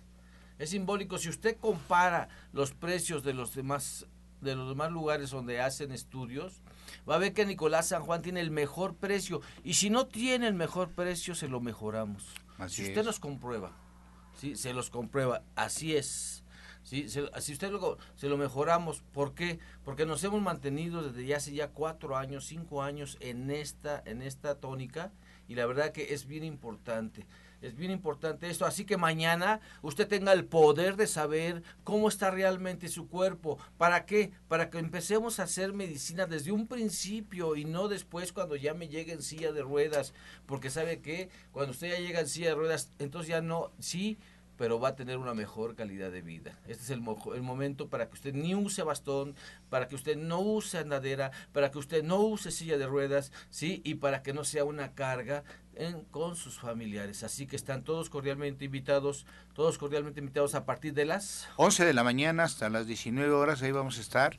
Es simbólico. Si usted compara los precios de los demás de los demás lugares donde hacen estudios, va a ver que Nicolás San Juan tiene el mejor precio. Y si no tiene el mejor precio, se lo mejoramos. si usted los comprueba, ¿sí? se los comprueba. Así es. ¿Sí? si usted luego se lo mejoramos, ¿por qué? Porque nos hemos mantenido desde ya hace ya cuatro años, cinco años en esta, en esta tónica y la verdad que es bien importante. Es bien importante esto. Así que mañana usted tenga el poder de saber cómo está realmente su cuerpo. ¿Para qué? Para que empecemos a hacer medicina desde un principio y no después cuando ya me llegue en silla de ruedas. Porque sabe que cuando usted ya llega en silla de ruedas, entonces ya no, sí, pero va a tener una mejor calidad de vida. Este es el, el, momento para que usted ni use bastón, para que usted no use andadera, para que usted no use silla de ruedas, ¿sí? Y para que no sea una carga en, con sus familiares. Así que están todos cordialmente invitados, todos cordialmente invitados a partir de las 11 de la mañana hasta las 19 horas, ahí vamos a estar.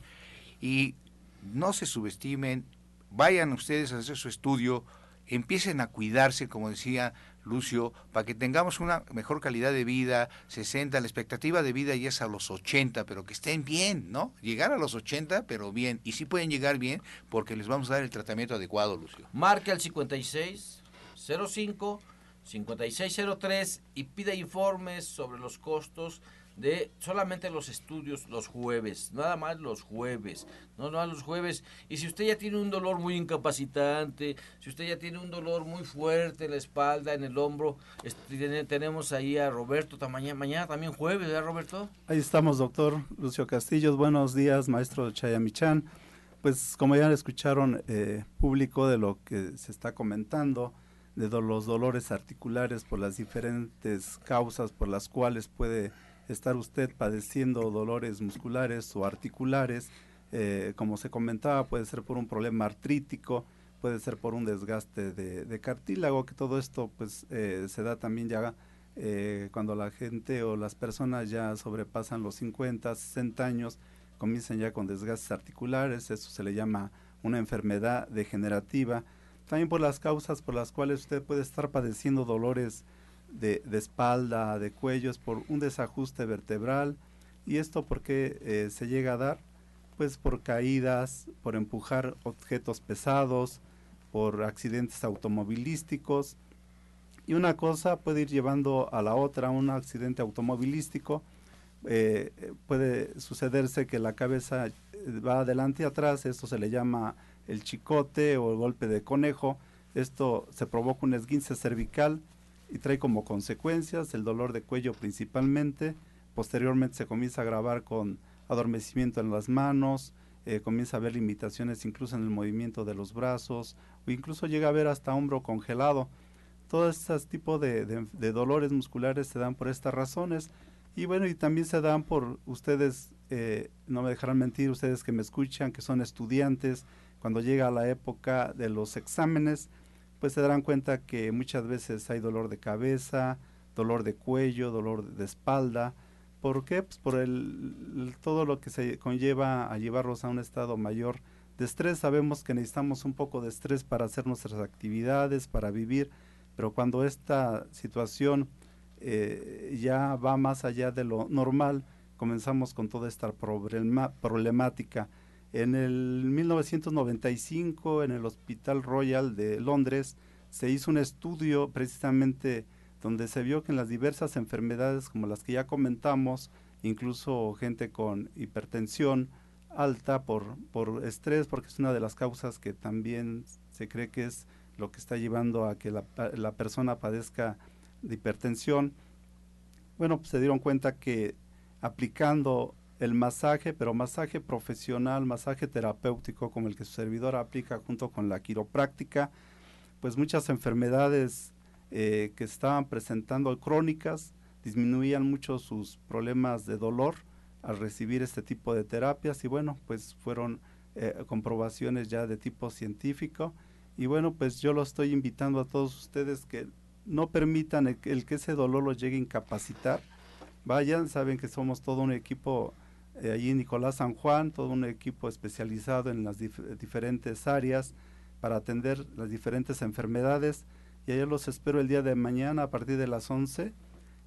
Y no se subestimen, vayan ustedes a hacer su estudio, empiecen a cuidarse, como decía Lucio, para que tengamos una mejor calidad de vida, 60, la expectativa de vida ya es a los 80, pero que estén bien, ¿no? Llegar a los 80, pero bien. Y sí pueden llegar bien porque les vamos a dar el tratamiento adecuado, Lucio. Marque al 56 05 5603 y pida informes sobre los costos de solamente los estudios los jueves, nada más los jueves, no, no los jueves. Y si usted ya tiene un dolor muy incapacitante, si usted ya tiene un dolor muy fuerte en la espalda, en el hombro, tenemos ahí a Roberto mañana, mañana también jueves, ¿verdad Roberto? Ahí estamos, doctor Lucio Castillos. Buenos días, maestro Chayamichan. Pues como ya escucharon, eh, público de lo que se está comentando, de los dolores articulares por las diferentes causas por las cuales puede estar usted padeciendo dolores musculares o articulares, eh, como se comentaba, puede ser por un problema artrítico, puede ser por un desgaste de, cartílago, que todo esto pues eh, se da también ya eh, cuando la gente o las personas ya sobrepasan los 50, 60 años, comienzan ya con desgastes articulares, eso se le llama una enfermedad degenerativa, también por las causas por las cuales usted puede estar padeciendo dolores de, espalda, de cuello, es por un desajuste vertebral. ¿Y esto porque eh, se llega a dar? Pues por caídas, por empujar objetos pesados, por accidentes automovilísticos. Y una cosa puede ir llevando a la otra, un accidente automovilístico. Eh, puede sucederse que la cabeza eh, va adelante y atrás, esto se le llama el chicote o el golpe de conejo. Esto se provoca un esguince cervical y trae como consecuencias el dolor de cuello principalmente. Posteriormente se comienza a agravar con adormecimiento en las manos, eh, comienza a haber limitaciones incluso en el movimiento de los brazos o incluso llega a haber hasta hombro congelado. Todos estos tipos de, dolores musculares se dan por estas razones y bueno, y también se dan por ustedes, eh, no me dejarán mentir, ustedes que me escuchan, que son estudiantes, cuando llega la época de los exámenes, pues se darán cuenta que muchas veces hay dolor de cabeza, dolor de cuello, dolor de espalda. ¿Por qué? Pues por el, todo lo que se conlleva a llevarlos a un estado mayor de estrés. Sabemos que necesitamos un poco de estrés para hacer nuestras actividades, para vivir, pero cuando esta situación eh, ya va más allá de lo normal, comenzamos con toda esta problemática en el 1995, en el Hospital Royal de Londres, se hizo un estudio precisamente donde se vio que en las diversas enfermedades como las que ya comentamos, incluso gente con hipertensión alta por, por estrés, porque es una de las causas que también se cree que es lo que está llevando a que la, la persona padezca de hipertensión, bueno, pues se dieron cuenta que aplicando el masaje, pero masaje profesional, masaje terapéutico como el que su servidor aplica junto con la quiropráctica, pues muchas enfermedades eh, que estaban presentando crónicas disminuían mucho sus problemas de dolor al recibir este tipo de terapias y bueno, pues fueron eh, comprobaciones ya de tipo científico y bueno, pues yo lo estoy invitando a todos ustedes que no permitan el, el que ese dolor los llegue a incapacitar. Vayan, saben que somos todo un equipo eh, allí Nicolás San Juan, todo un equipo especializado en las diferentes áreas para atender las diferentes enfermedades. Y allá los espero el día de mañana a partir de las 11,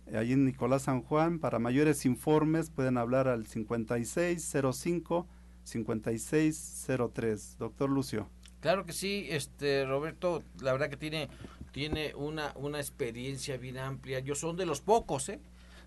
eh, allí en Nicolás San Juan. Para mayores informes pueden hablar al 5605-5603. Doctor Lucio. Claro que sí, este Roberto, la verdad que tiene, tiene una, una experiencia bien amplia. Yo son de los pocos, ¿eh?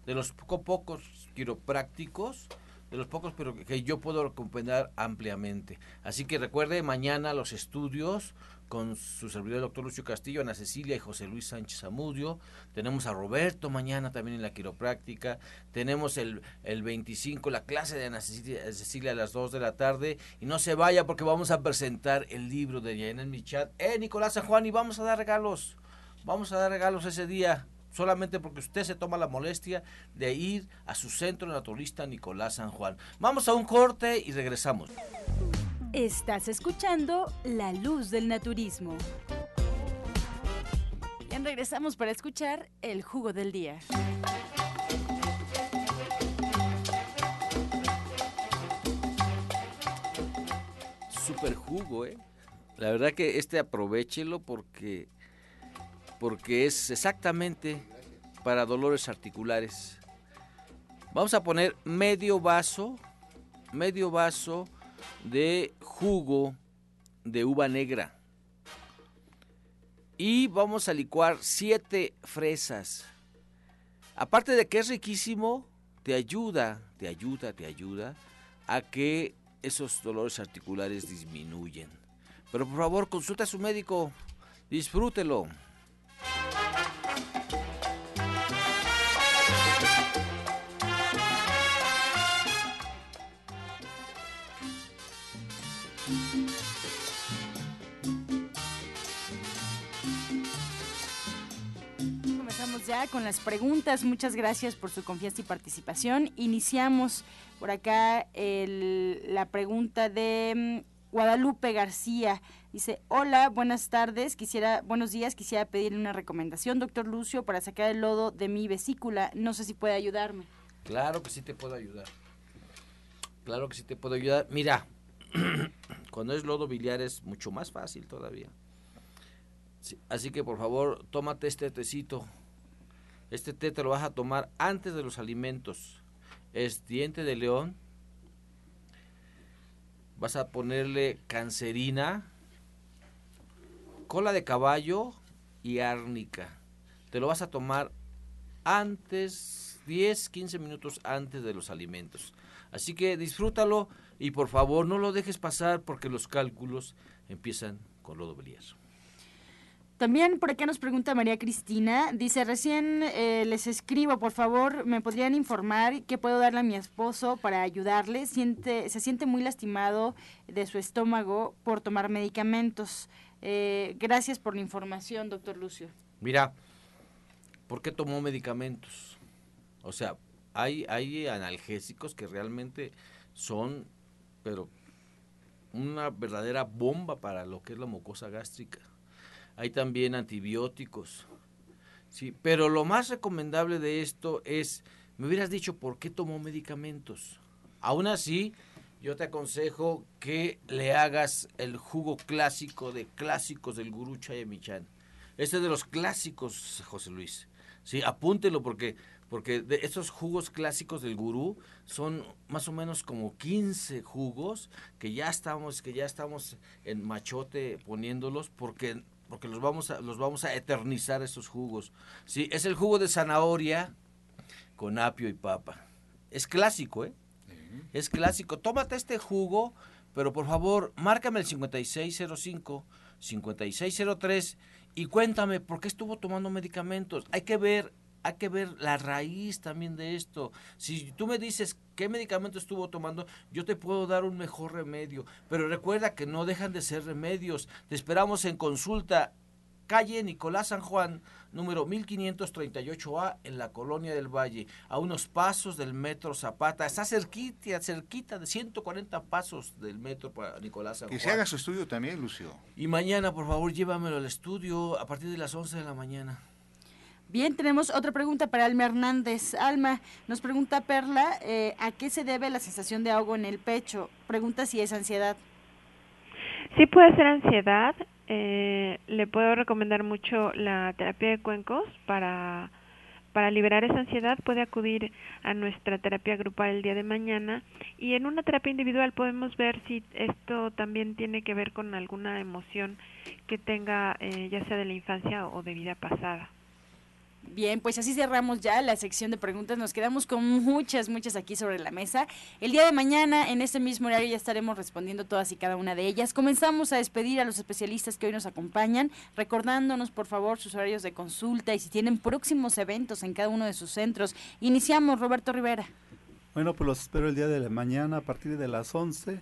De los poco, pocos quiroprácticos de los pocos, pero que yo puedo recomendar ampliamente. Así que recuerde mañana los estudios con su servidor el doctor Lucio Castillo, Ana Cecilia y José Luis Sánchez Amudio. Tenemos a Roberto mañana también en la quiropráctica. Tenemos el, el 25 la clase de Ana Cecilia, a las 2 de la tarde. Y no se vaya porque vamos a presentar el libro de en mi chat. Eh, Nicolás San Juan, y vamos a dar regalos. Vamos a dar regalos ese día solamente porque usted se toma la molestia de ir a su centro naturalista Nicolás San Juan. Vamos a un corte y regresamos. Estás escuchando La Luz del Naturismo. Ya regresamos para escuchar el jugo del día. Super jugo, ¿eh? La verdad que este aprovechelo porque porque es exactamente para dolores articulares. Vamos a poner medio vaso, medio vaso de jugo de uva negra. Y vamos a licuar siete fresas. Aparte de que es riquísimo, te ayuda, te ayuda, te ayuda a que esos dolores articulares disminuyen. Pero por favor, consulta a su médico, disfrútelo. Comenzamos ya con las preguntas. Muchas gracias por su confianza y participación. Iniciamos por acá la pregunta de mm, Guadalupe García. Dice, hola, buenas tardes, quisiera, buenos días, quisiera pedirle una recomendación, doctor Lucio, para sacar el lodo de mi vesícula. No sé si puede ayudarme. Claro que sí te puedo ayudar. Claro que sí te puedo ayudar. Mira, cuando es lodo biliar es mucho más fácil todavía. así que por favor, tómate este tecito. Este té te lo vas a tomar antes de los alimentos. Es diente de león. Vas a ponerle cancerina, cola de caballo y árnica. Te lo vas a tomar antes, 10, 15 minutos antes de los alimentos. Así que disfrútalo y por favor no lo dejes pasar porque los cálculos empiezan con lo biliar. También por acá nos pregunta María Cristina, dice, recién eh, les escribo, por favor, ¿me podrían informar qué puedo darle a mi esposo para ayudarle? Siente, se siente muy lastimado de su estómago por tomar medicamentos. Eh, gracias por la información, doctor Lucio. Mira, ¿por qué tomó medicamentos? O sea, hay, hay analgésicos que realmente son, pero una verdadera bomba para lo que es la mucosa gástrica. Hay también antibióticos. Sí, pero lo más recomendable de esto es, me hubieras dicho por qué tomó medicamentos. Aún así, yo te aconsejo que le hagas el jugo clásico de clásicos del gurú Chayamichan. Este es de los clásicos, José Luis. Sí, apúntelo porque porque de estos jugos clásicos del gurú son más o menos como 15 jugos que ya estamos que ya estamos en machote poniéndolos porque porque los vamos a los vamos a eternizar esos jugos. Sí, es el jugo de zanahoria con apio y papa. Es clásico, ¿eh? Es clásico. Tómate este jugo, pero por favor, márcame el 5605 5603 y cuéntame por qué estuvo tomando medicamentos. Hay que ver hay que ver la raíz también de esto. Si tú me dices qué medicamento estuvo tomando, yo te puedo dar un mejor remedio. Pero recuerda que no dejan de ser remedios. Te esperamos en consulta calle Nicolás San Juan, número 1538A, en la Colonia del Valle, a unos pasos del metro Zapata. Está cerquita, cerquita de 140 pasos del metro para Nicolás San Juan. Que se haga su estudio también, Lucio. Y mañana, por favor, llévamelo al estudio a partir de las 11 de la mañana. Bien, tenemos otra pregunta para Alma Hernández. Alma, nos pregunta Perla, eh, ¿a qué se debe la sensación de ahogo en el pecho? Pregunta si es ansiedad. Sí puede ser ansiedad. Eh, le puedo recomendar mucho la terapia de cuencos para, para liberar esa ansiedad. Puede acudir a nuestra terapia grupal el día de mañana y en una terapia individual podemos ver si esto también tiene que ver con alguna emoción que tenga, eh, ya sea de la infancia o de vida pasada. Bien, pues así cerramos ya la sección de preguntas. Nos quedamos con muchas, muchas aquí sobre la mesa. El día de mañana, en este mismo horario, ya estaremos respondiendo todas y cada una de ellas. Comenzamos a despedir a los especialistas que hoy nos acompañan, recordándonos, por favor, sus horarios de consulta y si tienen próximos eventos en cada uno de sus centros. Iniciamos, Roberto Rivera. Bueno, pues los espero el día de mañana a partir de las 11.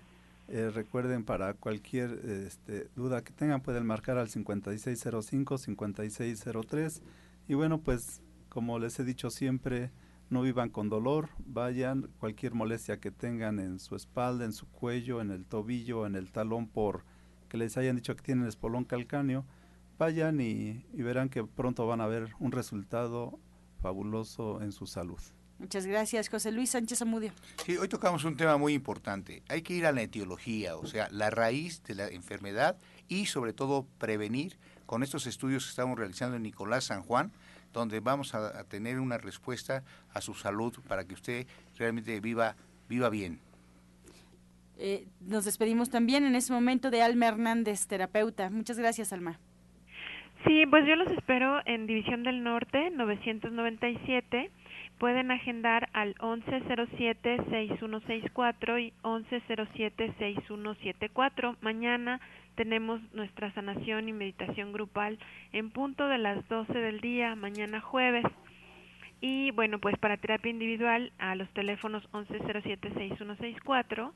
Eh, recuerden, para cualquier este, duda que tengan, pueden marcar al 5605-5603 y bueno, pues como les he dicho siempre, no vivan con dolor, vayan, cualquier molestia que tengan en su espalda, en su cuello, en el tobillo, en el talón por que les hayan dicho que tienen espolón calcáneo, vayan y, y verán que pronto van a ver un resultado fabuloso en su salud. Muchas gracias, José Luis Sánchez Amudio. Sí, hoy tocamos un tema muy importante. Hay que ir a la etiología, o sea, la raíz de la enfermedad y sobre todo prevenir con estos estudios que estamos realizando en Nicolás San Juan, donde vamos a, tener una respuesta a su salud para que usted realmente viva, viva bien. Eh, nos despedimos también en este momento de Alma Hernández, terapeuta. Muchas gracias, Alma. Sí, pues yo los espero en División del Norte, 997 pueden agendar al 1107-6164 y 1107-6174. Mañana tenemos nuestra sanación y meditación grupal en punto de las 12 del día, mañana jueves. Y bueno, pues para terapia individual a los teléfonos 1107-6164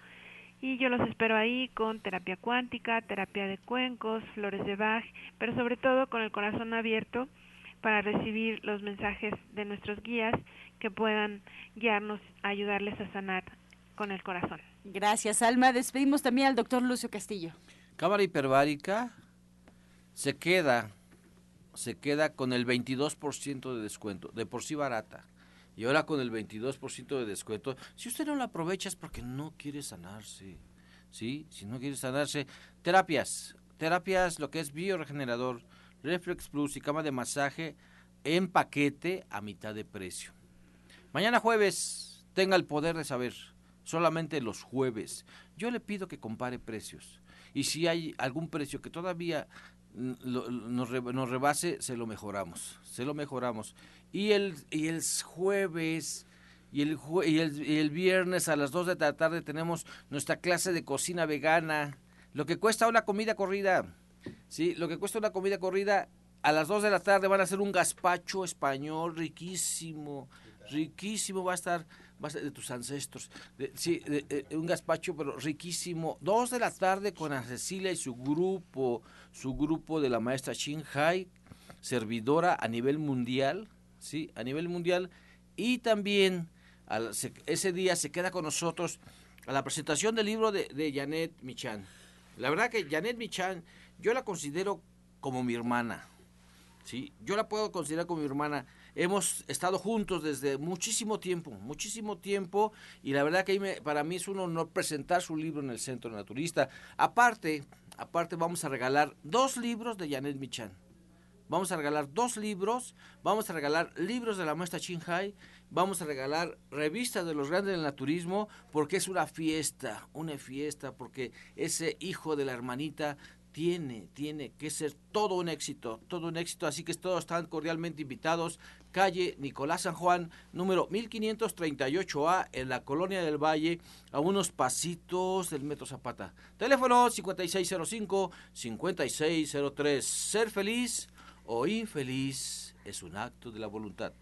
y yo los espero ahí con terapia cuántica, terapia de cuencos, flores de Bach, pero sobre todo con el corazón abierto para recibir los mensajes de nuestros guías que puedan guiarnos, ayudarles a sanar con el corazón. Gracias, Alma. Despedimos también al doctor Lucio Castillo. Cámara hiperbárica se queda, se queda con el 22% de descuento, de por sí barata. Y ahora con el 22% de descuento, si usted no lo aprovecha es porque no quiere sanarse. ¿Sí? Si no quiere sanarse, terapias, terapias, lo que es bioregenerador, Reflex Plus y cama de masaje en paquete a mitad de precio. Mañana jueves, tenga el poder de saber, solamente los jueves. Yo le pido que compare precios. Y si hay algún precio que todavía nos, rebase, se lo mejoramos. Se lo mejoramos. Y el, y el jueves y el, el, y el viernes a las 2 de la tarde tenemos nuestra clase de cocina vegana. Lo que cuesta una comida corrida. Sí, lo que cuesta una comida corrida a las 2 de la tarde van a hacer un gazpacho español riquísimo, riquísimo va a estar, va a de tus ancestros. sí, un gazpacho pero riquísimo. 2 de la tarde con a Cecilia y su grupo, su grupo de la maestra Hai, servidora a nivel mundial, sí, a nivel mundial y también ese día se queda con nosotros a la presentación del libro de, de Janet Michan. La verdad que Janet Michan yo la considero como mi hermana. ¿sí? Yo la puedo considerar como mi hermana. Hemos estado juntos desde muchísimo tiempo, muchísimo tiempo, y la verdad que para mí es un honor presentar su libro en el Centro Naturista. Aparte, aparte vamos a regalar dos libros de Janet Michan. Vamos a regalar dos libros, vamos a regalar libros de la maestra Hai, vamos a regalar revistas de los grandes del naturismo, porque es una fiesta, una fiesta, porque ese hijo de la hermanita tiene, tiene que ser todo un éxito, todo un éxito, así que todos están cordialmente invitados. Calle Nicolás San Juan, número 1538A, en la Colonia del Valle, a unos pasitos del Metro Zapata. Teléfono 5605-5603. Ser feliz o infeliz es un acto de la voluntad.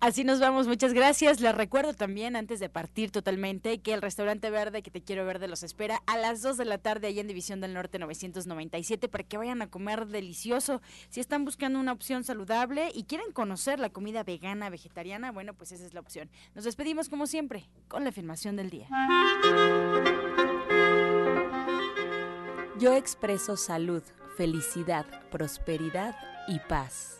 Así nos vamos, muchas gracias. Les recuerdo también, antes de partir totalmente, que el restaurante verde que te quiero verde los espera a las 2 de la tarde allá en División del Norte 997 para que vayan a comer delicioso. Si están buscando una opción saludable y quieren conocer la comida vegana, vegetariana, bueno, pues esa es la opción. Nos despedimos como siempre con la afirmación del día. Yo expreso salud, felicidad, prosperidad y paz.